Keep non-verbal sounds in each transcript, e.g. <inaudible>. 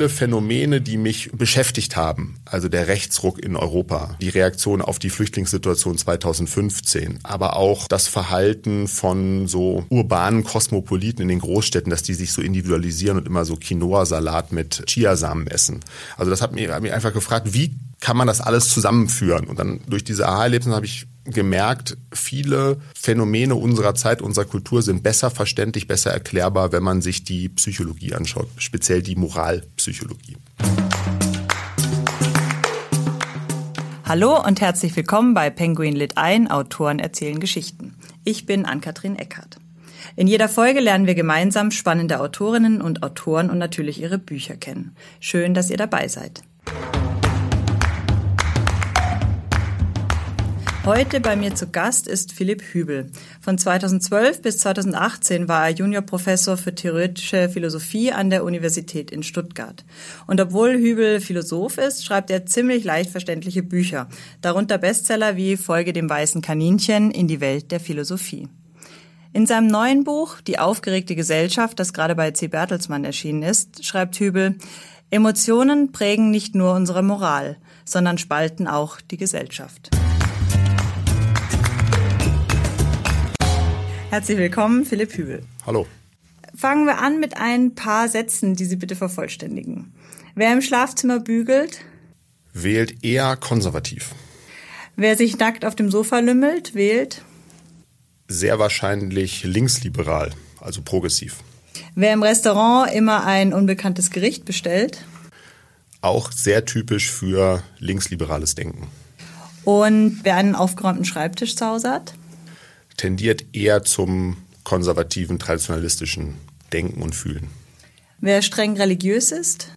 Viele Phänomene, die mich beschäftigt haben. Also der Rechtsruck in Europa, die Reaktion auf die Flüchtlingssituation 2015, aber auch das Verhalten von so urbanen Kosmopoliten in den Großstädten, dass die sich so individualisieren und immer so Quinoa-Salat mit Chiasamen essen. Also das hat mich, hat mich einfach gefragt, wie kann man das alles zusammenführen? Und dann durch diese Aha-Erlebnisse habe ich gemerkt, viele Phänomene unserer Zeit, unserer Kultur sind besser verständlich, besser erklärbar, wenn man sich die Psychologie anschaut, speziell die Moralpsychologie. Hallo und herzlich willkommen bei Penguin Lit ein, Autoren erzählen Geschichten. Ich bin Ann-Kathrin Eckhardt. In jeder Folge lernen wir gemeinsam spannende Autorinnen und Autoren und natürlich ihre Bücher kennen. Schön, dass ihr dabei seid. Heute bei mir zu Gast ist Philipp Hübel. Von 2012 bis 2018 war er Juniorprofessor für theoretische Philosophie an der Universität in Stuttgart. Und obwohl Hübel Philosoph ist, schreibt er ziemlich leicht verständliche Bücher, darunter Bestseller wie Folge dem weißen Kaninchen in die Welt der Philosophie. In seinem neuen Buch Die aufgeregte Gesellschaft, das gerade bei C. Bertelsmann erschienen ist, schreibt Hübel, Emotionen prägen nicht nur unsere Moral, sondern spalten auch die Gesellschaft. Herzlich willkommen, Philipp Hübel. Hallo. Fangen wir an mit ein paar Sätzen, die Sie bitte vervollständigen. Wer im Schlafzimmer bügelt, wählt eher konservativ. Wer sich nackt auf dem Sofa lümmelt, wählt sehr wahrscheinlich linksliberal, also progressiv. Wer im Restaurant immer ein unbekanntes Gericht bestellt, auch sehr typisch für linksliberales Denken. Und wer einen aufgeräumten Schreibtisch zu Hause hat, tendiert eher zum konservativen, traditionalistischen Denken und Fühlen. Wer streng religiös ist?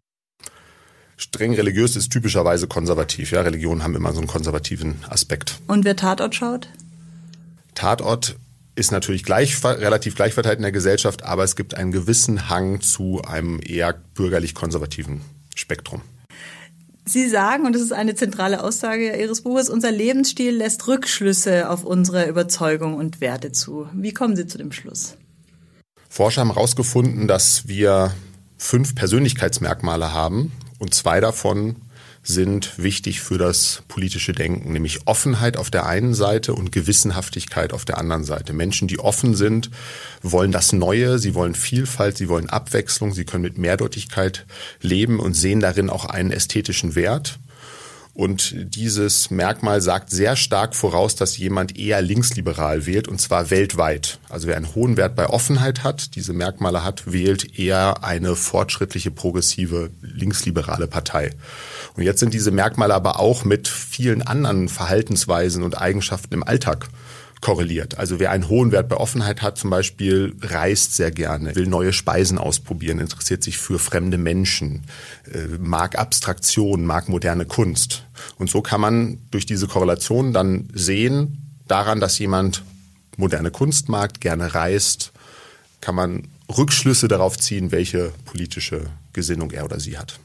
Streng religiös ist typischerweise konservativ. Ja, Religionen haben immer so einen konservativen Aspekt. Und wer Tatort schaut? Tatort ist natürlich gleich, relativ gleich verteilt in der Gesellschaft, aber es gibt einen gewissen Hang zu einem eher bürgerlich-konservativen Spektrum. Sie sagen, und das ist eine zentrale Aussage Ihres Buches, unser Lebensstil lässt Rückschlüsse auf unsere Überzeugung und Werte zu. Wie kommen Sie zu dem Schluss? Forscher haben herausgefunden, dass wir fünf Persönlichkeitsmerkmale haben und zwei davon sind wichtig für das politische Denken, nämlich Offenheit auf der einen Seite und Gewissenhaftigkeit auf der anderen Seite. Menschen, die offen sind, wollen das Neue, sie wollen Vielfalt, sie wollen Abwechslung, sie können mit Mehrdeutigkeit leben und sehen darin auch einen ästhetischen Wert. Und dieses Merkmal sagt sehr stark voraus, dass jemand eher linksliberal wählt, und zwar weltweit. Also wer einen hohen Wert bei Offenheit hat, diese Merkmale hat, wählt eher eine fortschrittliche, progressive, linksliberale Partei. Und jetzt sind diese Merkmale aber auch mit vielen anderen Verhaltensweisen und Eigenschaften im Alltag korreliert. Also wer einen hohen Wert bei Offenheit hat, zum Beispiel reist sehr gerne, will neue Speisen ausprobieren, interessiert sich für fremde Menschen, äh, mag Abstraktion, mag moderne Kunst. Und so kann man durch diese Korrelation dann sehen, daran, dass jemand moderne Kunst mag, gerne reist, kann man Rückschlüsse darauf ziehen, welche politische Gesinnung er oder sie hat.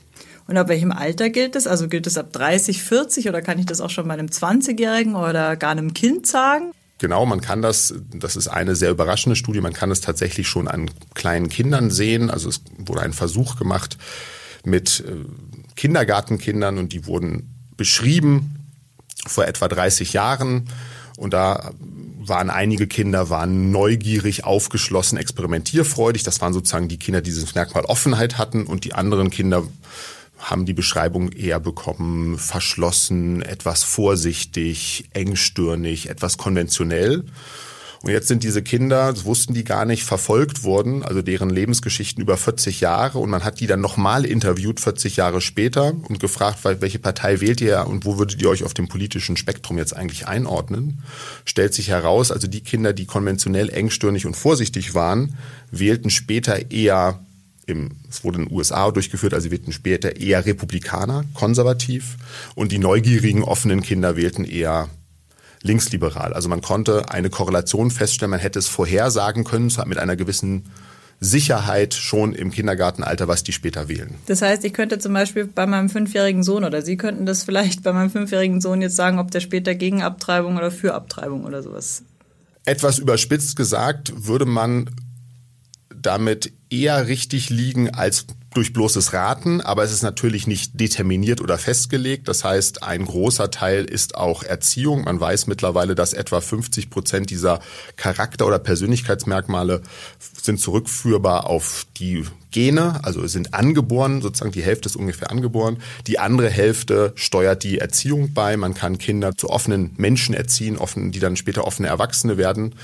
Und ab welchem Alter gilt es? Also gilt es ab 30, 40 oder kann ich das auch schon bei einem 20-Jährigen oder gar einem Kind sagen? Genau, man kann das, das ist eine sehr überraschende Studie, man kann es tatsächlich schon an kleinen Kindern sehen. Also es wurde ein Versuch gemacht mit äh, Kindergartenkindern und die wurden beschrieben vor etwa 30 Jahren. Und da waren einige Kinder waren neugierig, aufgeschlossen, experimentierfreudig. Das waren sozusagen die Kinder, die dieses Merkmal Offenheit hatten. Und die anderen Kinder haben die Beschreibung eher bekommen, verschlossen, etwas vorsichtig, engstirnig, etwas konventionell. Und jetzt sind diese Kinder, das wussten die gar nicht, verfolgt worden, also deren Lebensgeschichten über 40 Jahre. Und man hat die dann nochmal interviewt, 40 Jahre später, und gefragt, welche Partei wählt ihr und wo würdet ihr euch auf dem politischen Spektrum jetzt eigentlich einordnen? Stellt sich heraus, also die Kinder, die konventionell engstirnig und vorsichtig waren, wählten später eher im, es wurde in den USA durchgeführt, also wählten später eher Republikaner, konservativ, und die neugierigen, offenen Kinder wählten eher linksliberal. Also man konnte eine Korrelation feststellen, man hätte es vorhersagen können mit einer gewissen Sicherheit schon im Kindergartenalter, was die später wählen. Das heißt, ich könnte zum Beispiel bei meinem fünfjährigen Sohn oder Sie könnten das vielleicht bei meinem fünfjährigen Sohn jetzt sagen, ob der später gegen Abtreibung oder für Abtreibung oder sowas. Etwas überspitzt gesagt würde man damit eher richtig liegen als durch bloßes Raten, aber es ist natürlich nicht determiniert oder festgelegt. Das heißt, ein großer Teil ist auch Erziehung. Man weiß mittlerweile, dass etwa 50 Prozent dieser Charakter- oder Persönlichkeitsmerkmale sind zurückführbar auf die Gene, also sind angeboren, sozusagen die Hälfte ist ungefähr angeboren. Die andere Hälfte steuert die Erziehung bei. Man kann Kinder zu offenen Menschen erziehen, offen, die dann später offene Erwachsene werden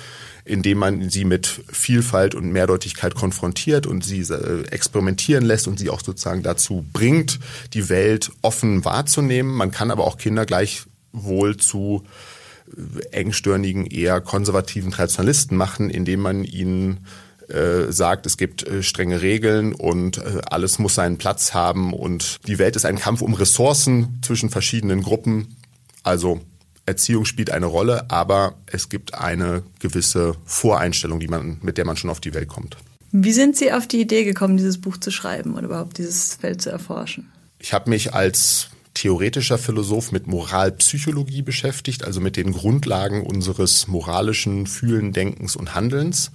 indem man sie mit Vielfalt und Mehrdeutigkeit konfrontiert und sie äh, experimentieren lässt und sie auch sozusagen dazu bringt, die Welt offen wahrzunehmen. Man kann aber auch Kinder gleichwohl zu äh, engstirnigen, eher konservativen Traditionalisten machen, indem man ihnen äh, sagt, es gibt strenge Regeln und alles muss seinen Platz haben und die Welt ist ein Kampf um Ressourcen zwischen verschiedenen Gruppen. Also Erziehung spielt eine Rolle, aber es gibt eine gewisse Voreinstellung, die man, mit der man schon auf die Welt kommt. Wie sind Sie auf die Idee gekommen, dieses Buch zu schreiben oder überhaupt dieses Feld zu erforschen? Ich habe mich als theoretischer Philosoph mit Moralpsychologie beschäftigt, also mit den Grundlagen unseres moralischen Fühlen, Denkens und Handelns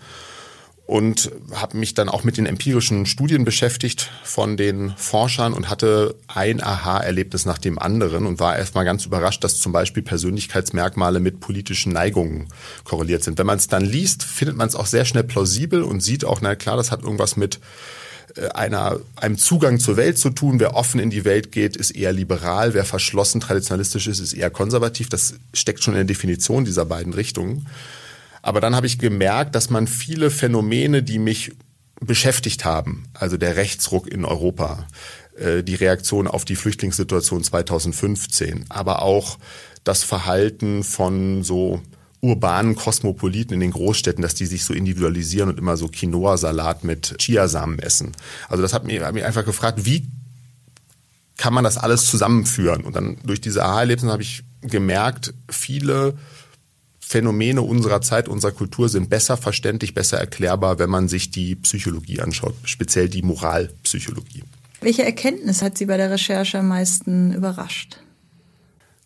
und habe mich dann auch mit den empirischen Studien beschäftigt von den Forschern und hatte ein Aha-Erlebnis nach dem anderen und war erstmal ganz überrascht, dass zum Beispiel Persönlichkeitsmerkmale mit politischen Neigungen korreliert sind. Wenn man es dann liest, findet man es auch sehr schnell plausibel und sieht auch, na klar, das hat irgendwas mit äh, einer, einem Zugang zur Welt zu tun. Wer offen in die Welt geht, ist eher liberal. Wer verschlossen traditionalistisch ist, ist eher konservativ. Das steckt schon in der Definition dieser beiden Richtungen. Aber dann habe ich gemerkt, dass man viele Phänomene, die mich beschäftigt haben, also der Rechtsruck in Europa, äh, die Reaktion auf die Flüchtlingssituation 2015, aber auch das Verhalten von so urbanen Kosmopoliten in den Großstädten, dass die sich so individualisieren und immer so Quinoa-Salat mit Chiasamen essen. Also das hat mich, hat mich einfach gefragt, wie kann man das alles zusammenführen? Und dann durch diese Aha-Erlebnisse habe ich gemerkt, viele Phänomene unserer Zeit, unserer Kultur sind besser verständlich, besser erklärbar, wenn man sich die Psychologie anschaut, speziell die Moralpsychologie. Welche Erkenntnis hat Sie bei der Recherche am meisten überrascht?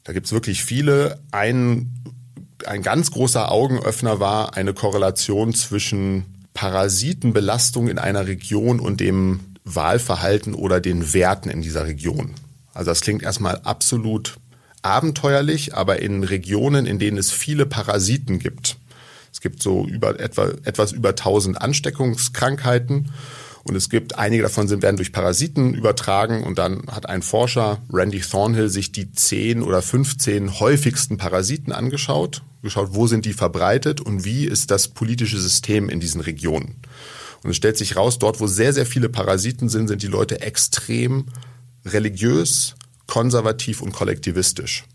Da gibt es wirklich viele. Ein, ein ganz großer Augenöffner war eine Korrelation zwischen Parasitenbelastung in einer Region und dem Wahlverhalten oder den Werten in dieser Region. Also das klingt erstmal absolut abenteuerlich, aber in Regionen, in denen es viele Parasiten gibt. Es gibt so über etwa, etwas über 1000 Ansteckungskrankheiten und es gibt einige davon sind, werden durch Parasiten übertragen und dann hat ein Forscher, Randy Thornhill, sich die 10 oder 15 häufigsten Parasiten angeschaut, geschaut, wo sind die verbreitet und wie ist das politische System in diesen Regionen. Und es stellt sich raus, dort, wo sehr, sehr viele Parasiten sind, sind die Leute extrem religiös, konservativ und kollektivistisch.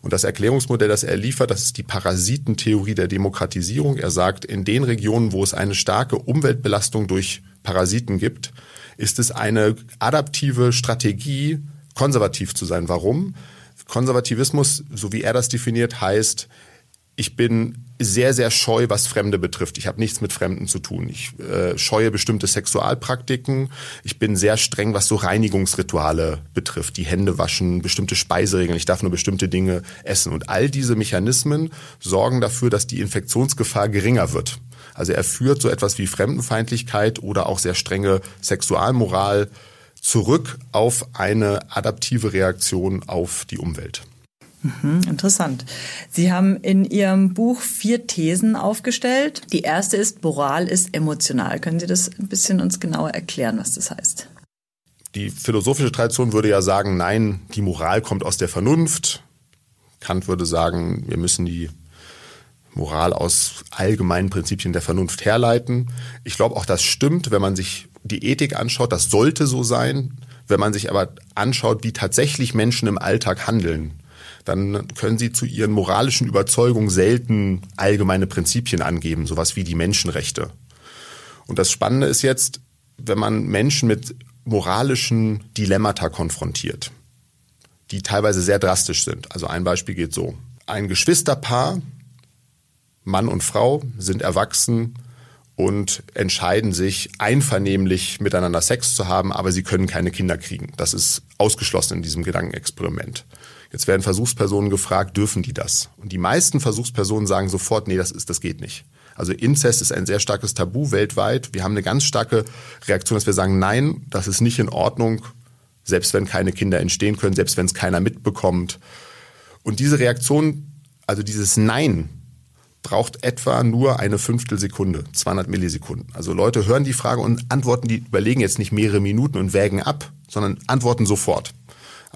Und das Erklärungsmodell, das er liefert, das ist die Parasitentheorie der Demokratisierung. Er sagt, in den Regionen, wo es eine starke Umweltbelastung durch Parasiten gibt, ist es eine adaptive Strategie, konservativ zu sein. Warum? Konservativismus, so wie er das definiert, heißt, ich bin sehr, sehr scheu, was Fremde betrifft. Ich habe nichts mit Fremden zu tun. Ich äh, scheue bestimmte Sexualpraktiken. Ich bin sehr streng, was so Reinigungsrituale betrifft. Die Hände waschen, bestimmte Speiseregeln. Ich darf nur bestimmte Dinge essen. Und all diese Mechanismen sorgen dafür, dass die Infektionsgefahr geringer wird. Also er führt so etwas wie Fremdenfeindlichkeit oder auch sehr strenge Sexualmoral zurück auf eine adaptive Reaktion auf die Umwelt. Mhm, interessant. Sie haben in Ihrem Buch vier Thesen aufgestellt. Die erste ist, Moral ist emotional. Können Sie das ein bisschen uns genauer erklären, was das heißt? Die philosophische Tradition würde ja sagen, nein, die Moral kommt aus der Vernunft. Kant würde sagen, wir müssen die Moral aus allgemeinen Prinzipien der Vernunft herleiten. Ich glaube auch, das stimmt, wenn man sich die Ethik anschaut. Das sollte so sein. Wenn man sich aber anschaut, wie tatsächlich Menschen im Alltag handeln, dann können sie zu ihren moralischen Überzeugungen selten allgemeine Prinzipien angeben, sowas wie die Menschenrechte. Und das Spannende ist jetzt, wenn man Menschen mit moralischen Dilemmata konfrontiert, die teilweise sehr drastisch sind. Also ein Beispiel geht so. Ein Geschwisterpaar, Mann und Frau, sind erwachsen und entscheiden sich einvernehmlich miteinander Sex zu haben, aber sie können keine Kinder kriegen. Das ist ausgeschlossen in diesem Gedankenexperiment. Jetzt werden Versuchspersonen gefragt, dürfen die das? Und die meisten Versuchspersonen sagen sofort, nee, das ist, das geht nicht. Also Inzest ist ein sehr starkes Tabu weltweit. Wir haben eine ganz starke Reaktion, dass wir sagen, nein, das ist nicht in Ordnung, selbst wenn keine Kinder entstehen können, selbst wenn es keiner mitbekommt. Und diese Reaktion, also dieses Nein, braucht etwa nur eine Fünftelsekunde, 200 Millisekunden. Also Leute hören die Frage und antworten, die überlegen jetzt nicht mehrere Minuten und wägen ab, sondern antworten sofort.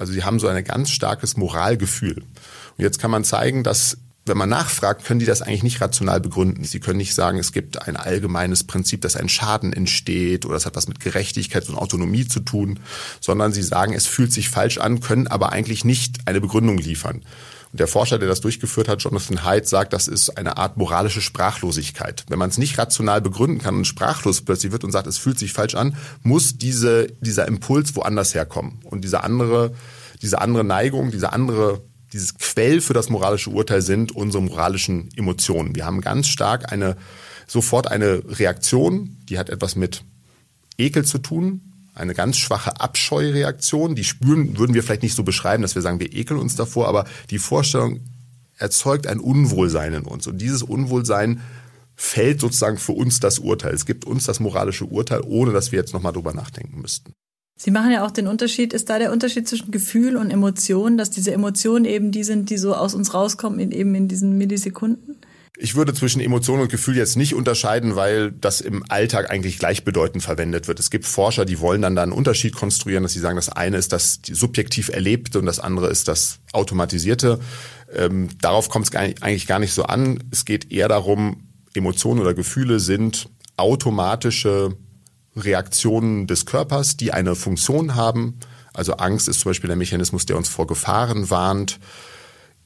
Also sie haben so ein ganz starkes Moralgefühl. Und jetzt kann man zeigen, dass wenn man nachfragt, können die das eigentlich nicht rational begründen. Sie können nicht sagen, es gibt ein allgemeines Prinzip, dass ein Schaden entsteht oder es hat was mit Gerechtigkeit und Autonomie zu tun, sondern sie sagen, es fühlt sich falsch an, können aber eigentlich nicht eine Begründung liefern. Und der Forscher, der das durchgeführt hat, Jonathan Haidt, sagt, das ist eine Art moralische Sprachlosigkeit. Wenn man es nicht rational begründen kann und sprachlos plötzlich wird und sagt, es fühlt sich falsch an, muss diese, dieser Impuls woanders herkommen. Und diese andere, diese andere Neigung, diese andere dieses Quell für das moralische Urteil sind unsere moralischen Emotionen. Wir haben ganz stark eine, sofort eine Reaktion, die hat etwas mit Ekel zu tun, eine ganz schwache Abscheureaktion. Die spüren, würden wir vielleicht nicht so beschreiben, dass wir sagen, wir ekeln uns davor, aber die Vorstellung erzeugt ein Unwohlsein in uns. Und dieses Unwohlsein fällt sozusagen für uns das Urteil. Es gibt uns das moralische Urteil, ohne dass wir jetzt nochmal drüber nachdenken müssten. Sie machen ja auch den Unterschied, ist da der Unterschied zwischen Gefühl und Emotion, dass diese Emotionen eben die sind, die so aus uns rauskommen, in, eben in diesen Millisekunden? Ich würde zwischen Emotion und Gefühl jetzt nicht unterscheiden, weil das im Alltag eigentlich gleichbedeutend verwendet wird. Es gibt Forscher, die wollen dann da einen Unterschied konstruieren, dass sie sagen, das eine ist das subjektiv Erlebte und das andere ist das Automatisierte. Ähm, darauf kommt es eigentlich gar nicht so an. Es geht eher darum, Emotionen oder Gefühle sind automatische Reaktionen des Körpers, die eine Funktion haben. Also Angst ist zum Beispiel der Mechanismus, der uns vor Gefahren warnt.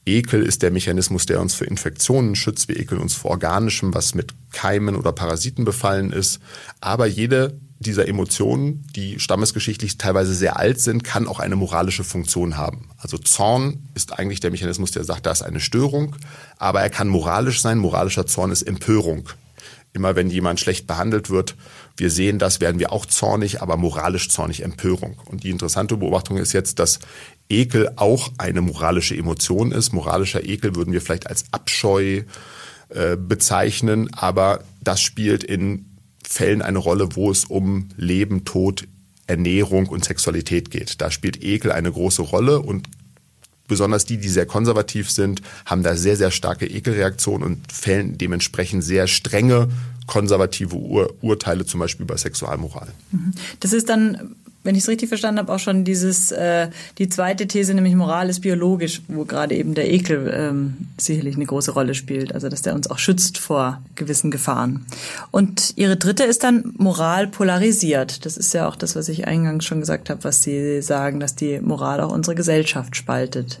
Ekel ist der Mechanismus, der uns für Infektionen schützt. Wir ekeln uns vor Organischem, was mit Keimen oder Parasiten befallen ist. Aber jede dieser Emotionen, die stammesgeschichtlich teilweise sehr alt sind, kann auch eine moralische Funktion haben. Also Zorn ist eigentlich der Mechanismus, der sagt, da ist eine Störung, aber er kann moralisch sein. Moralischer Zorn ist Empörung. Immer wenn jemand schlecht behandelt wird, wir sehen das, werden wir auch zornig, aber moralisch zornig Empörung. Und die interessante Beobachtung ist jetzt, dass Ekel auch eine moralische Emotion ist. Moralischer Ekel würden wir vielleicht als Abscheu äh, bezeichnen, aber das spielt in Fällen eine Rolle, wo es um Leben, Tod, Ernährung und Sexualität geht. Da spielt Ekel eine große Rolle und besonders die, die sehr konservativ sind, haben da sehr, sehr starke Ekelreaktionen und fällen dementsprechend sehr strenge konservative Ur Urteile, zum Beispiel über Sexualmoral. Mhm. Das ist dann wenn ich es richtig verstanden habe, auch schon dieses äh, die zweite These, nämlich Moral ist biologisch, wo gerade eben der Ekel ähm, sicherlich eine große Rolle spielt, also dass der uns auch schützt vor gewissen Gefahren. Und ihre dritte ist dann Moral polarisiert. Das ist ja auch das, was ich eingangs schon gesagt habe, was Sie sagen, dass die Moral auch unsere Gesellschaft spaltet.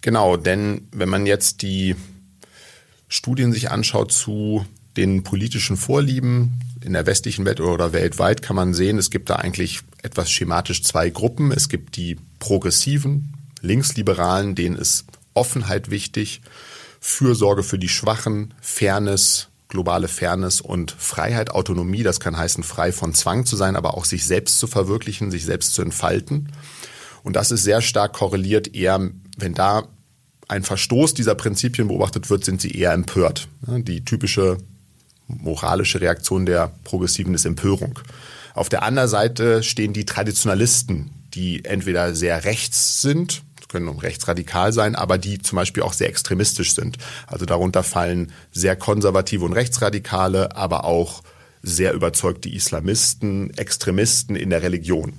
Genau, denn wenn man jetzt die Studien sich anschaut zu den politischen Vorlieben in der westlichen Welt oder weltweit kann man sehen, es gibt da eigentlich etwas schematisch zwei Gruppen. Es gibt die progressiven, linksliberalen, denen ist Offenheit wichtig, Fürsorge für die Schwachen, Fairness, globale Fairness und Freiheit, Autonomie. Das kann heißen, frei von Zwang zu sein, aber auch sich selbst zu verwirklichen, sich selbst zu entfalten. Und das ist sehr stark korreliert eher, wenn da ein Verstoß dieser Prinzipien beobachtet wird, sind sie eher empört. Die typische moralische Reaktion der Progressiven ist Empörung. Auf der anderen Seite stehen die Traditionalisten, die entweder sehr rechts sind, können rechtsradikal sein, aber die zum Beispiel auch sehr extremistisch sind. Also darunter fallen sehr konservative und rechtsradikale, aber auch sehr überzeugte Islamisten, Extremisten in der Religion.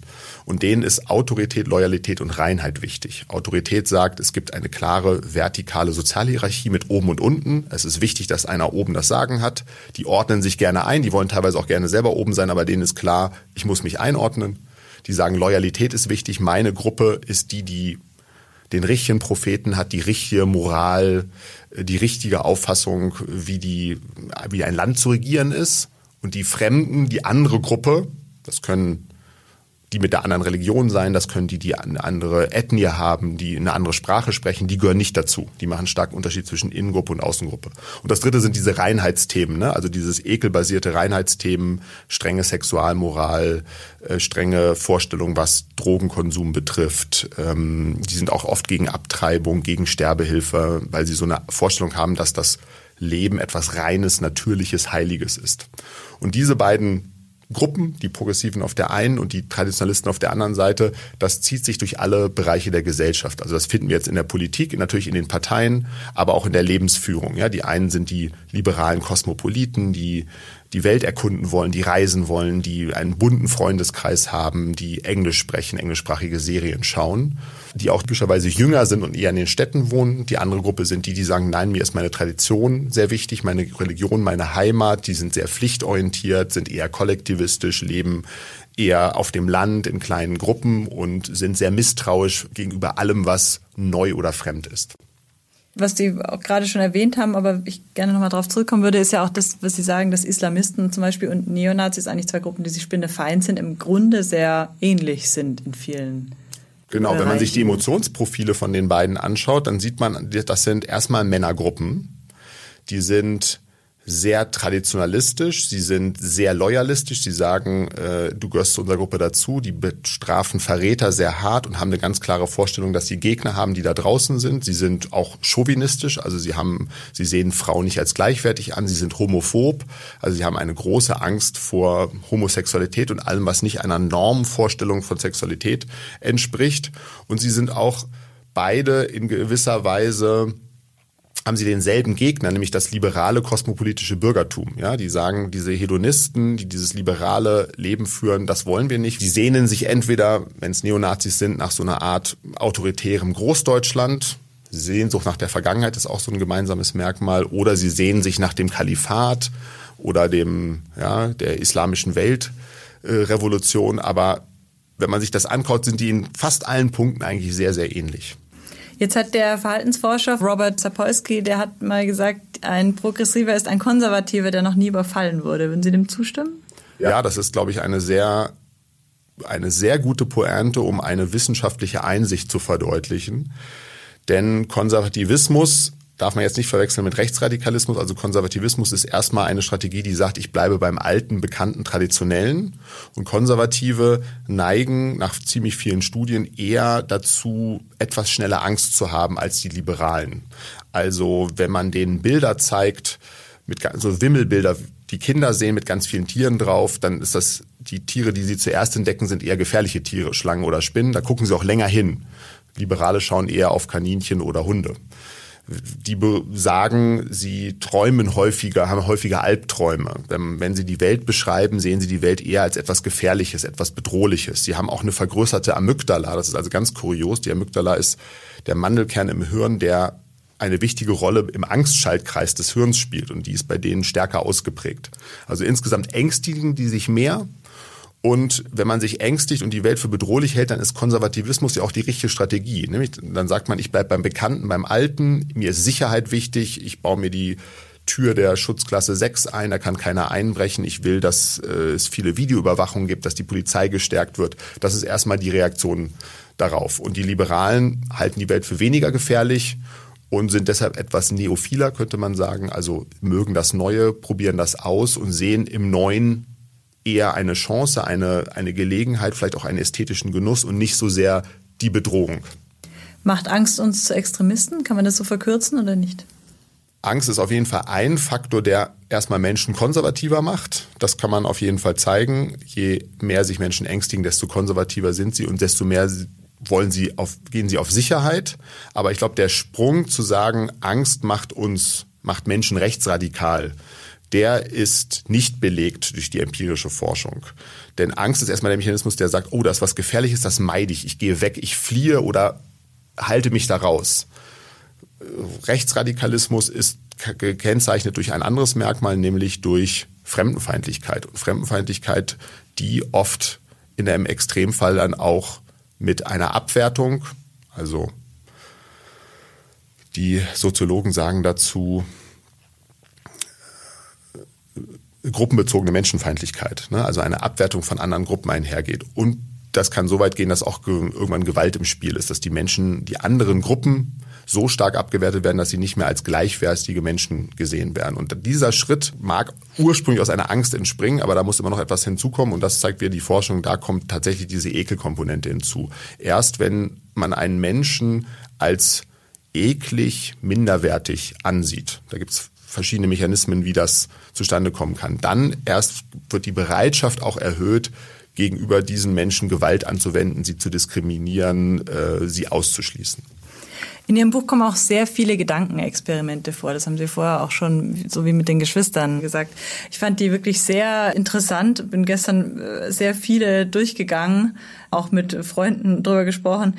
Und denen ist Autorität, Loyalität und Reinheit wichtig. Autorität sagt, es gibt eine klare vertikale Sozialhierarchie mit oben und unten. Es ist wichtig, dass einer oben das Sagen hat. Die ordnen sich gerne ein, die wollen teilweise auch gerne selber oben sein, aber denen ist klar, ich muss mich einordnen. Die sagen, Loyalität ist wichtig. Meine Gruppe ist die, die den richtigen Propheten hat, die richtige Moral, die richtige Auffassung, wie die, wie ein Land zu regieren ist. Und die Fremden, die andere Gruppe, das können die mit der anderen Religion sein, das können die, die eine andere Ethnie haben, die eine andere Sprache sprechen, die gehören nicht dazu. Die machen starken Unterschied zwischen Innengruppe und Außengruppe. Und das dritte sind diese Reinheitsthemen, ne? also dieses ekelbasierte Reinheitsthemen, strenge Sexualmoral, äh, strenge Vorstellungen, was Drogenkonsum betrifft. Ähm, die sind auch oft gegen Abtreibung, gegen Sterbehilfe, weil sie so eine Vorstellung haben, dass das Leben etwas Reines, Natürliches, Heiliges ist. Und diese beiden Gruppen, die Progressiven auf der einen und die Traditionalisten auf der anderen Seite, das zieht sich durch alle Bereiche der Gesellschaft. Also das finden wir jetzt in der Politik, natürlich in den Parteien, aber auch in der Lebensführung. Ja, die einen sind die liberalen Kosmopoliten, die die Welt erkunden wollen, die reisen wollen, die einen bunten Freundeskreis haben, die Englisch sprechen, englischsprachige Serien schauen, die auch typischerweise jünger sind und eher in den Städten wohnen. Die andere Gruppe sind die, die sagen, nein, mir ist meine Tradition sehr wichtig, meine Religion, meine Heimat, die sind sehr pflichtorientiert, sind eher kollektivistisch, leben eher auf dem Land in kleinen Gruppen und sind sehr misstrauisch gegenüber allem, was neu oder fremd ist was Sie auch gerade schon erwähnt haben, aber ich gerne nochmal darauf zurückkommen würde, ist ja auch das, was Sie sagen, dass Islamisten zum Beispiel und Neonazis eigentlich zwei Gruppen, die sich spinnefeind sind, im Grunde sehr ähnlich sind in vielen Genau, Bereichen. wenn man sich die Emotionsprofile von den beiden anschaut, dann sieht man, das sind erstmal Männergruppen. Die sind sehr traditionalistisch, sie sind sehr loyalistisch, sie sagen, äh, du gehörst zu unserer Gruppe dazu, die bestrafen Verräter sehr hart und haben eine ganz klare Vorstellung, dass sie Gegner haben, die da draußen sind. Sie sind auch chauvinistisch, also sie haben, sie sehen Frauen nicht als gleichwertig an, sie sind homophob, also sie haben eine große Angst vor Homosexualität und allem, was nicht einer Normvorstellung von Sexualität entspricht. Und sie sind auch beide in gewisser Weise haben sie denselben Gegner, nämlich das liberale kosmopolitische Bürgertum. Ja, die sagen, diese Hedonisten, die dieses liberale Leben führen, das wollen wir nicht. Die sehnen sich entweder, wenn es Neonazis sind, nach so einer Art autoritärem Großdeutschland. Sehnsucht nach der Vergangenheit ist auch so ein gemeinsames Merkmal. Oder sie sehnen sich nach dem Kalifat oder dem, ja, der islamischen Weltrevolution. Aber wenn man sich das anschaut, sind die in fast allen Punkten eigentlich sehr, sehr ähnlich. Jetzt hat der Verhaltensforscher Robert Sapolsky, der hat mal gesagt, ein Progressiver ist ein Konservativer, der noch nie überfallen wurde. Würden Sie dem zustimmen? Ja, das ist, glaube ich, eine sehr, eine sehr gute Pointe, um eine wissenschaftliche Einsicht zu verdeutlichen. Denn Konservativismus darf man jetzt nicht verwechseln mit Rechtsradikalismus. Also Konservativismus ist erstmal eine Strategie, die sagt, ich bleibe beim alten, bekannten, traditionellen. Und Konservative neigen nach ziemlich vielen Studien eher dazu, etwas schneller Angst zu haben als die Liberalen. Also wenn man denen Bilder zeigt, mit so Wimmelbilder, die Kinder sehen mit ganz vielen Tieren drauf, dann ist das, die Tiere, die sie zuerst entdecken, sind eher gefährliche Tiere, Schlangen oder Spinnen. Da gucken sie auch länger hin. Liberale schauen eher auf Kaninchen oder Hunde die sagen, sie träumen häufiger, haben häufiger Albträume. Wenn sie die Welt beschreiben, sehen sie die Welt eher als etwas Gefährliches, etwas Bedrohliches. Sie haben auch eine vergrößerte Amygdala. Das ist also ganz kurios. Die Amygdala ist der Mandelkern im Hirn, der eine wichtige Rolle im Angstschaltkreis des Hirns spielt und die ist bei denen stärker ausgeprägt. Also insgesamt ängstigen die sich mehr und wenn man sich ängstigt und die Welt für bedrohlich hält, dann ist Konservativismus ja auch die richtige Strategie. Nämlich, dann sagt man, ich bleibe beim Bekannten, beim Alten, mir ist Sicherheit wichtig, ich baue mir die Tür der Schutzklasse 6 ein, da kann keiner einbrechen. Ich will, dass äh, es viele Videoüberwachungen gibt, dass die Polizei gestärkt wird. Das ist erstmal die Reaktion darauf. Und die Liberalen halten die Welt für weniger gefährlich und sind deshalb etwas neophiler, könnte man sagen. Also mögen das Neue, probieren das aus und sehen im Neuen eher eine Chance, eine, eine Gelegenheit, vielleicht auch einen ästhetischen Genuss und nicht so sehr die Bedrohung. Macht Angst uns zu Extremisten? Kann man das so verkürzen oder nicht? Angst ist auf jeden Fall ein Faktor, der erstmal Menschen konservativer macht. Das kann man auf jeden Fall zeigen. Je mehr sich Menschen ängstigen, desto konservativer sind sie und desto mehr wollen sie auf, gehen sie auf Sicherheit. Aber ich glaube, der Sprung zu sagen, Angst macht uns, macht Menschen rechtsradikal, der ist nicht belegt durch die empirische Forschung. Denn Angst ist erstmal der Mechanismus, der sagt, oh, das ist was Gefährliches, das meide ich, ich gehe weg, ich fliehe oder halte mich da raus. Rechtsradikalismus ist gekennzeichnet durch ein anderes Merkmal, nämlich durch Fremdenfeindlichkeit. Und Fremdenfeindlichkeit, die oft in einem Extremfall dann auch mit einer Abwertung, also die Soziologen sagen dazu, gruppenbezogene Menschenfeindlichkeit, ne? also eine Abwertung von anderen Gruppen einhergeht. Und das kann so weit gehen, dass auch irgendwann Gewalt im Spiel ist, dass die Menschen, die anderen Gruppen so stark abgewertet werden, dass sie nicht mehr als gleichwertige Menschen gesehen werden. Und dieser Schritt mag ursprünglich aus einer Angst entspringen, aber da muss immer noch etwas hinzukommen und das zeigt wieder die Forschung, da kommt tatsächlich diese Ekelkomponente hinzu. Erst wenn man einen Menschen als eklig, minderwertig ansieht, da gibt's verschiedene Mechanismen, wie das zustande kommen kann, dann erst wird die Bereitschaft auch erhöht, gegenüber diesen Menschen Gewalt anzuwenden, sie zu diskriminieren, äh, sie auszuschließen. In Ihrem Buch kommen auch sehr viele Gedankenexperimente vor. Das haben Sie vorher auch schon, so wie mit den Geschwistern gesagt. Ich fand die wirklich sehr interessant. Bin gestern äh, sehr viele durchgegangen, auch mit Freunden drüber gesprochen.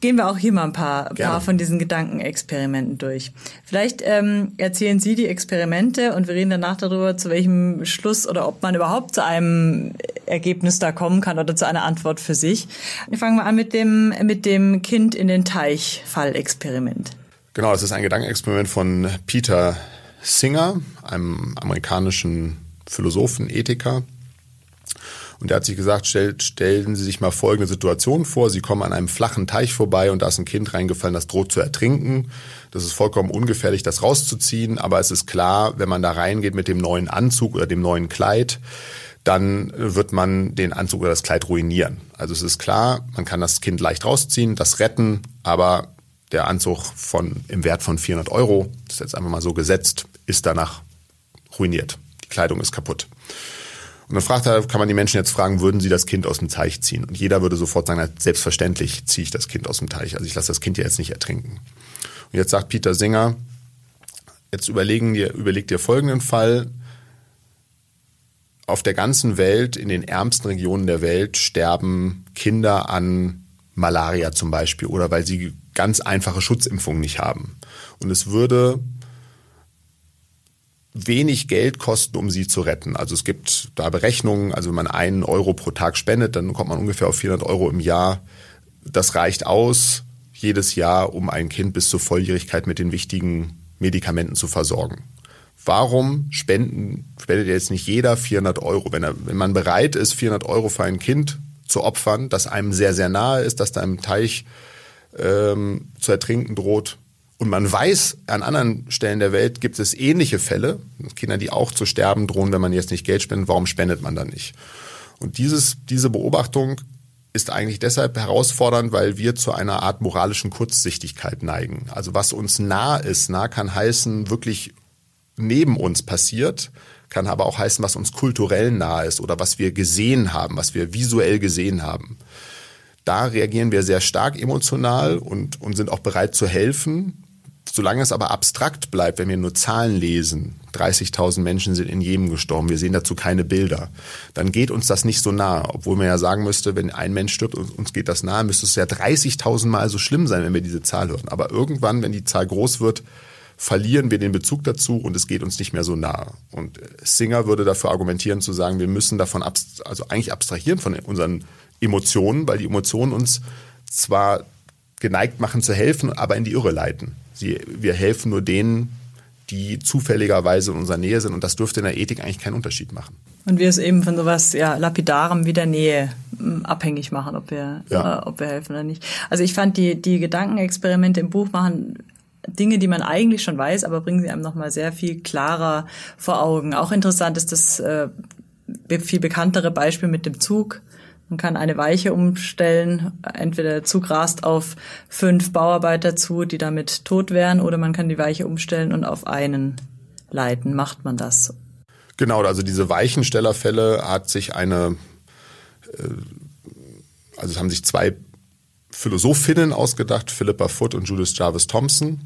Gehen wir auch hier mal ein paar, paar von diesen Gedankenexperimenten durch. Vielleicht ähm, erzählen Sie die Experimente und wir reden danach darüber, zu welchem Schluss oder ob man überhaupt zu einem Ergebnis da kommen kann oder zu einer Antwort für sich. Wir fangen mal an mit dem, mit dem Kind in den Teich-Fallexperiment. Genau, das ist ein Gedankenexperiment von Peter Singer, einem amerikanischen Philosophen, Ethiker, und er hat sich gesagt, stell, stellen Sie sich mal folgende Situation vor. Sie kommen an einem flachen Teich vorbei und da ist ein Kind reingefallen, das droht zu ertrinken. Das ist vollkommen ungefährlich, das rauszuziehen. Aber es ist klar, wenn man da reingeht mit dem neuen Anzug oder dem neuen Kleid, dann wird man den Anzug oder das Kleid ruinieren. Also es ist klar, man kann das Kind leicht rausziehen, das retten, aber der Anzug von, im Wert von 400 Euro, das ist jetzt einfach mal so gesetzt, ist danach ruiniert. Die Kleidung ist kaputt. Und dann fragt er, kann man die Menschen jetzt fragen, würden sie das Kind aus dem Teich ziehen? Und jeder würde sofort sagen, selbstverständlich ziehe ich das Kind aus dem Teich. Also ich lasse das Kind ja jetzt nicht ertrinken. Und jetzt sagt Peter Singer, jetzt überlegen dir, überleg dir folgenden Fall. Auf der ganzen Welt, in den ärmsten Regionen der Welt, sterben Kinder an Malaria zum Beispiel oder weil sie ganz einfache Schutzimpfungen nicht haben. Und es würde wenig Geld kosten, um sie zu retten. Also es gibt da Berechnungen, also wenn man einen Euro pro Tag spendet, dann kommt man ungefähr auf 400 Euro im Jahr. Das reicht aus, jedes Jahr, um ein Kind bis zur Volljährigkeit mit den wichtigen Medikamenten zu versorgen. Warum spenden, spendet jetzt nicht jeder 400 Euro? Wenn, er, wenn man bereit ist, 400 Euro für ein Kind zu opfern, das einem sehr, sehr nahe ist, das da im Teich ähm, zu ertrinken droht, und man weiß, an anderen Stellen der Welt gibt es ähnliche Fälle, Kinder, die auch zu sterben drohen, wenn man jetzt nicht Geld spendet, warum spendet man dann nicht? Und dieses, diese Beobachtung ist eigentlich deshalb herausfordernd, weil wir zu einer Art moralischen Kurzsichtigkeit neigen. Also was uns nah ist, nah kann heißen, wirklich neben uns passiert, kann aber auch heißen, was uns kulturell nah ist oder was wir gesehen haben, was wir visuell gesehen haben. Da reagieren wir sehr stark emotional und, und sind auch bereit zu helfen. Solange es aber abstrakt bleibt, wenn wir nur Zahlen lesen, 30.000 Menschen sind in Jemen gestorben, wir sehen dazu keine Bilder, dann geht uns das nicht so nah. Obwohl man ja sagen müsste, wenn ein Mensch stirbt und uns geht das nahe, müsste es ja 30.000 Mal so schlimm sein, wenn wir diese Zahl hören. Aber irgendwann, wenn die Zahl groß wird, verlieren wir den Bezug dazu und es geht uns nicht mehr so nah. Und Singer würde dafür argumentieren zu sagen, wir müssen davon also eigentlich abstrahieren von unseren Emotionen, weil die Emotionen uns zwar geneigt machen zu helfen, aber in die Irre leiten. Sie, wir helfen nur denen, die zufälligerweise in unserer Nähe sind und das dürfte in der Ethik eigentlich keinen Unterschied machen. Und wir es eben von sowas ja lapidarem wie der Nähe hm, abhängig machen, ob wir ja. äh, ob wir helfen oder nicht. Also ich fand die die Gedankenexperimente im Buch machen Dinge, die man eigentlich schon weiß, aber bringen sie einem noch mal sehr viel klarer vor Augen. Auch interessant ist das äh, viel bekanntere Beispiel mit dem Zug man kann eine Weiche umstellen, entweder der Zug rast auf fünf Bauarbeiter zu, die damit tot wären, oder man kann die Weiche umstellen und auf einen leiten. Macht man das? Genau, also diese Weichenstellerfälle hat sich eine, äh, also es haben sich zwei Philosophinnen ausgedacht, Philippa Foot und Judith Jarvis Thompson.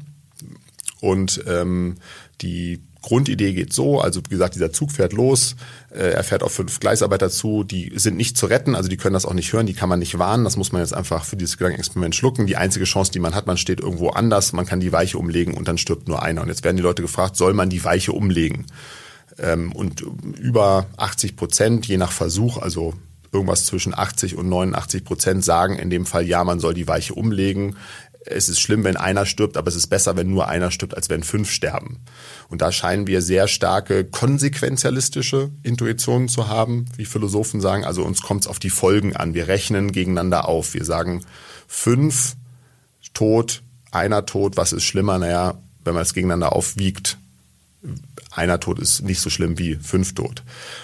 Und ähm, die Grundidee geht so, also wie gesagt, dieser Zug fährt los, äh, er fährt auf fünf Gleisarbeiter zu, die sind nicht zu retten, also die können das auch nicht hören, die kann man nicht warnen, das muss man jetzt einfach für dieses Gedankenexperiment schlucken. Die einzige Chance, die man hat, man steht irgendwo anders, man kann die Weiche umlegen und dann stirbt nur einer. Und jetzt werden die Leute gefragt, soll man die Weiche umlegen? Ähm, und über 80 Prozent, je nach Versuch, also irgendwas zwischen 80 und 89 Prozent sagen in dem Fall, ja, man soll die Weiche umlegen. Es ist schlimm, wenn einer stirbt, aber es ist besser, wenn nur einer stirbt, als wenn fünf sterben. Und da scheinen wir sehr starke konsequenzialistische Intuitionen zu haben, wie Philosophen sagen. Also uns kommt es auf die Folgen an. Wir rechnen gegeneinander auf. Wir sagen fünf tot, einer tot, was ist schlimmer? Naja, wenn man es gegeneinander aufwiegt, einer tot ist nicht so schlimm wie fünf tot.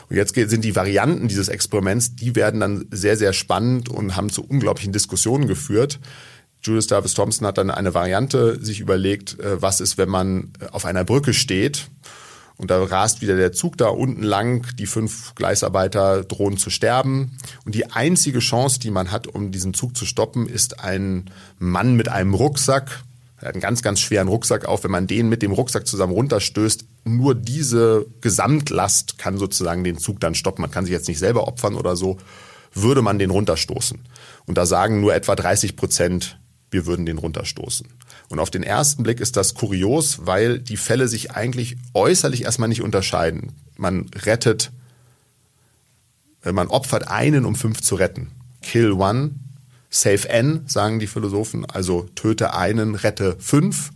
Und jetzt sind die Varianten dieses Experiments, die werden dann sehr, sehr spannend und haben zu unglaublichen Diskussionen geführt. Julius Davis Thompson hat dann eine Variante sich überlegt, äh, was ist, wenn man äh, auf einer Brücke steht und da rast wieder der Zug da unten lang, die fünf Gleisarbeiter drohen zu sterben. Und die einzige Chance, die man hat, um diesen Zug zu stoppen, ist ein Mann mit einem Rucksack, er hat einen ganz, ganz schweren Rucksack auf. Wenn man den mit dem Rucksack zusammen runterstößt, nur diese Gesamtlast kann sozusagen den Zug dann stoppen. Man kann sich jetzt nicht selber opfern oder so, würde man den runterstoßen. Und da sagen nur etwa 30 Prozent, wir würden den runterstoßen. Und auf den ersten Blick ist das kurios, weil die Fälle sich eigentlich äußerlich erstmal nicht unterscheiden. Man rettet, man opfert einen, um fünf zu retten. Kill one, Save N, sagen die Philosophen, also töte einen, rette fünf.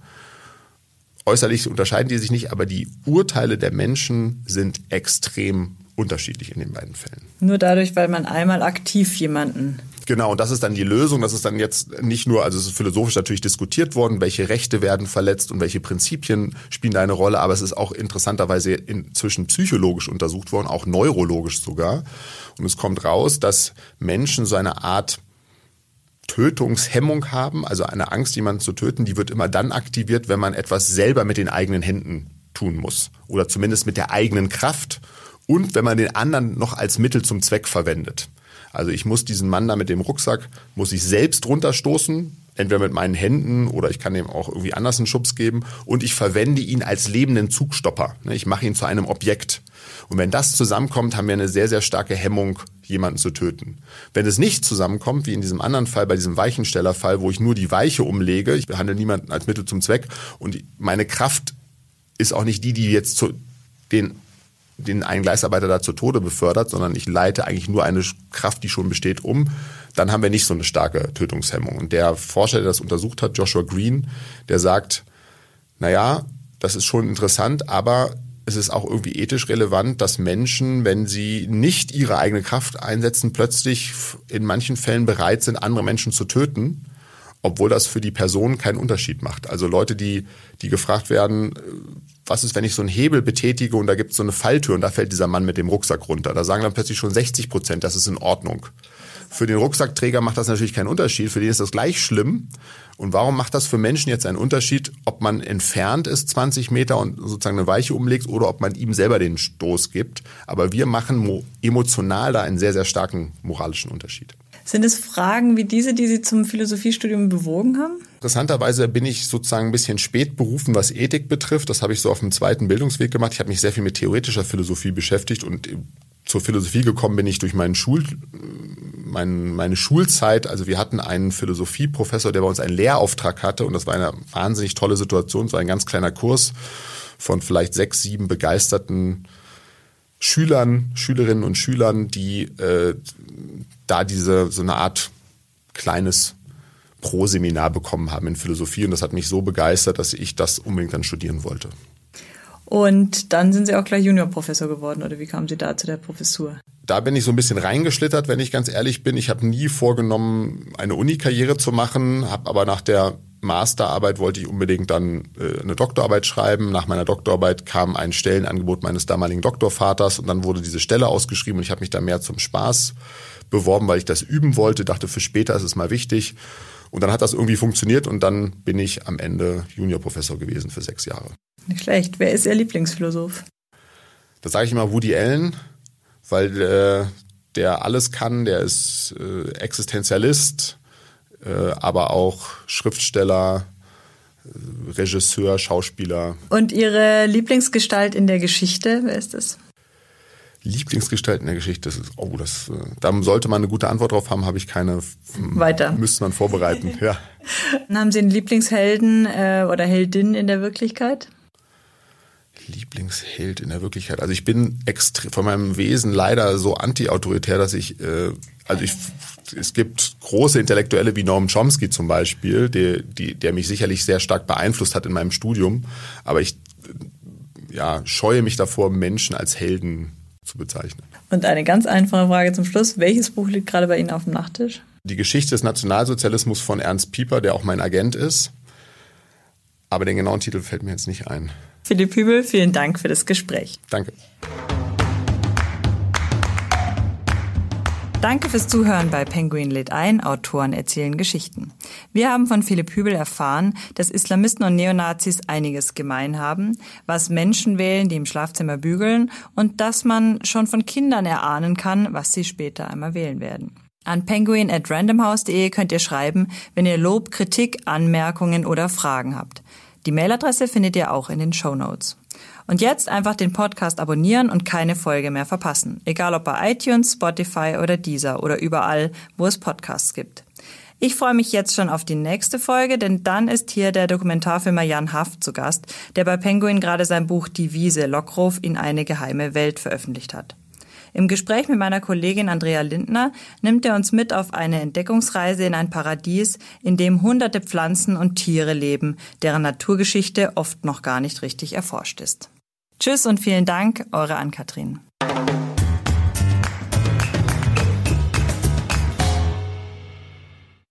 Äußerlich unterscheiden die sich nicht, aber die Urteile der Menschen sind extrem unterschiedlich in den beiden Fällen. Nur dadurch, weil man einmal aktiv jemanden Genau, und das ist dann die Lösung. Das ist dann jetzt nicht nur, also es ist philosophisch natürlich diskutiert worden, welche Rechte werden verletzt und welche Prinzipien spielen da eine Rolle, aber es ist auch interessanterweise inzwischen psychologisch untersucht worden, auch neurologisch sogar. Und es kommt raus, dass Menschen so eine Art Tötungshemmung haben, also eine Angst, jemanden zu töten, die wird immer dann aktiviert, wenn man etwas selber mit den eigenen Händen tun muss oder zumindest mit der eigenen Kraft und wenn man den anderen noch als Mittel zum Zweck verwendet. Also ich muss diesen Mann da mit dem Rucksack, muss ich selbst runterstoßen, entweder mit meinen Händen oder ich kann ihm auch irgendwie anders einen Schubs geben und ich verwende ihn als lebenden Zugstopper. Ne, ich mache ihn zu einem Objekt. Und wenn das zusammenkommt, haben wir eine sehr, sehr starke Hemmung, jemanden zu töten. Wenn es nicht zusammenkommt, wie in diesem anderen Fall, bei diesem Weichenstellerfall, wo ich nur die Weiche umlege, ich behandle niemanden als Mittel zum Zweck und meine Kraft ist auch nicht die, die jetzt zu den den einen Gleisarbeiter da zu Tode befördert, sondern ich leite eigentlich nur eine Kraft, die schon besteht, um, dann haben wir nicht so eine starke Tötungshemmung. Und der Forscher, der das untersucht hat, Joshua Green, der sagt, naja, das ist schon interessant, aber es ist auch irgendwie ethisch relevant, dass Menschen, wenn sie nicht ihre eigene Kraft einsetzen, plötzlich in manchen Fällen bereit sind, andere Menschen zu töten, obwohl das für die Person keinen Unterschied macht. Also Leute, die, die gefragt werden, was ist, wenn ich so einen Hebel betätige und da gibt es so eine Falltür und da fällt dieser Mann mit dem Rucksack runter. Da sagen dann plötzlich schon 60 Prozent, das ist in Ordnung. Für den Rucksackträger macht das natürlich keinen Unterschied, für den ist das gleich schlimm. Und warum macht das für Menschen jetzt einen Unterschied, ob man entfernt ist 20 Meter und sozusagen eine Weiche umlegt oder ob man ihm selber den Stoß gibt? Aber wir machen emotional da einen sehr, sehr starken moralischen Unterschied. Sind es Fragen wie diese, die Sie zum Philosophiestudium bewogen haben? Interessanterweise bin ich sozusagen ein bisschen spät berufen, was Ethik betrifft. Das habe ich so auf dem zweiten Bildungsweg gemacht. Ich habe mich sehr viel mit theoretischer Philosophie beschäftigt und zur Philosophie gekommen bin ich durch meinen Schul, mein, meine Schulzeit. Also wir hatten einen Philosophieprofessor, der bei uns einen Lehrauftrag hatte und das war eine wahnsinnig tolle Situation. War ein ganz kleiner Kurs von vielleicht sechs, sieben begeisterten Schülern, Schülerinnen und Schülern, die äh, da diese so eine Art kleines Pro-Seminar bekommen haben in Philosophie und das hat mich so begeistert, dass ich das unbedingt dann studieren wollte. Und dann sind Sie auch gleich Juniorprofessor geworden oder wie kamen Sie da zu der Professur? Da bin ich so ein bisschen reingeschlittert, wenn ich ganz ehrlich bin. Ich habe nie vorgenommen, eine Uni-Karriere zu machen, habe aber nach der Masterarbeit wollte ich unbedingt dann äh, eine Doktorarbeit schreiben. Nach meiner Doktorarbeit kam ein Stellenangebot meines damaligen Doktorvaters und dann wurde diese Stelle ausgeschrieben und ich habe mich da mehr zum Spaß beworben, weil ich das üben wollte, dachte, für später ist es mal wichtig. Und dann hat das irgendwie funktioniert und dann bin ich am Ende Juniorprofessor gewesen für sechs Jahre. Nicht schlecht. Wer ist Ihr Lieblingsphilosoph? Das sage ich immer Woody Allen, weil äh, der alles kann, der ist äh, Existenzialist, aber auch Schriftsteller, äh, Regisseur, Schauspieler. Und Ihre Lieblingsgestalt in der Geschichte, wer ist das? Lieblingsgestalt in der Geschichte, das ist, oh, das, äh, da sollte man eine gute Antwort drauf haben, habe ich keine. Weiter. Müsste man vorbereiten, <laughs> ja. Haben Sie einen Lieblingshelden äh, oder Heldin in der Wirklichkeit? Lieblingsheld in der Wirklichkeit. Also ich bin extrem, von meinem Wesen leider so anti-autoritär, dass ich äh, Also ich, es gibt große Intellektuelle wie Noam Chomsky zum Beispiel, die, die, der mich sicherlich sehr stark beeinflusst hat in meinem Studium. Aber ich ja, scheue mich davor, Menschen als Helden zu bezeichnen. Und eine ganz einfache Frage zum Schluss. Welches Buch liegt gerade bei Ihnen auf dem Nachttisch? Die Geschichte des Nationalsozialismus von Ernst Pieper, der auch mein Agent ist. Aber den genauen Titel fällt mir jetzt nicht ein. Philipp Hübel, vielen Dank für das Gespräch. Danke. Danke fürs Zuhören bei Penguin lädt ein, Autoren erzählen Geschichten. Wir haben von Philipp Hübel erfahren, dass Islamisten und Neonazis einiges gemein haben, was Menschen wählen, die im Schlafzimmer bügeln und dass man schon von Kindern erahnen kann, was sie später einmal wählen werden. An penguin at randomhouse.de könnt ihr schreiben, wenn ihr Lob, Kritik, Anmerkungen oder Fragen habt. Die Mailadresse findet ihr auch in den Show Notes. Und jetzt einfach den Podcast abonnieren und keine Folge mehr verpassen. Egal ob bei iTunes, Spotify oder Deezer oder überall, wo es Podcasts gibt. Ich freue mich jetzt schon auf die nächste Folge, denn dann ist hier der Dokumentarfilmer Jan Haft zu Gast, der bei Penguin gerade sein Buch Die Wiese Lockruf in eine geheime Welt veröffentlicht hat. Im Gespräch mit meiner Kollegin Andrea Lindner nimmt er uns mit auf eine Entdeckungsreise in ein Paradies, in dem hunderte Pflanzen und Tiere leben, deren Naturgeschichte oft noch gar nicht richtig erforscht ist. Tschüss und vielen Dank, eure Ann-Kathrin.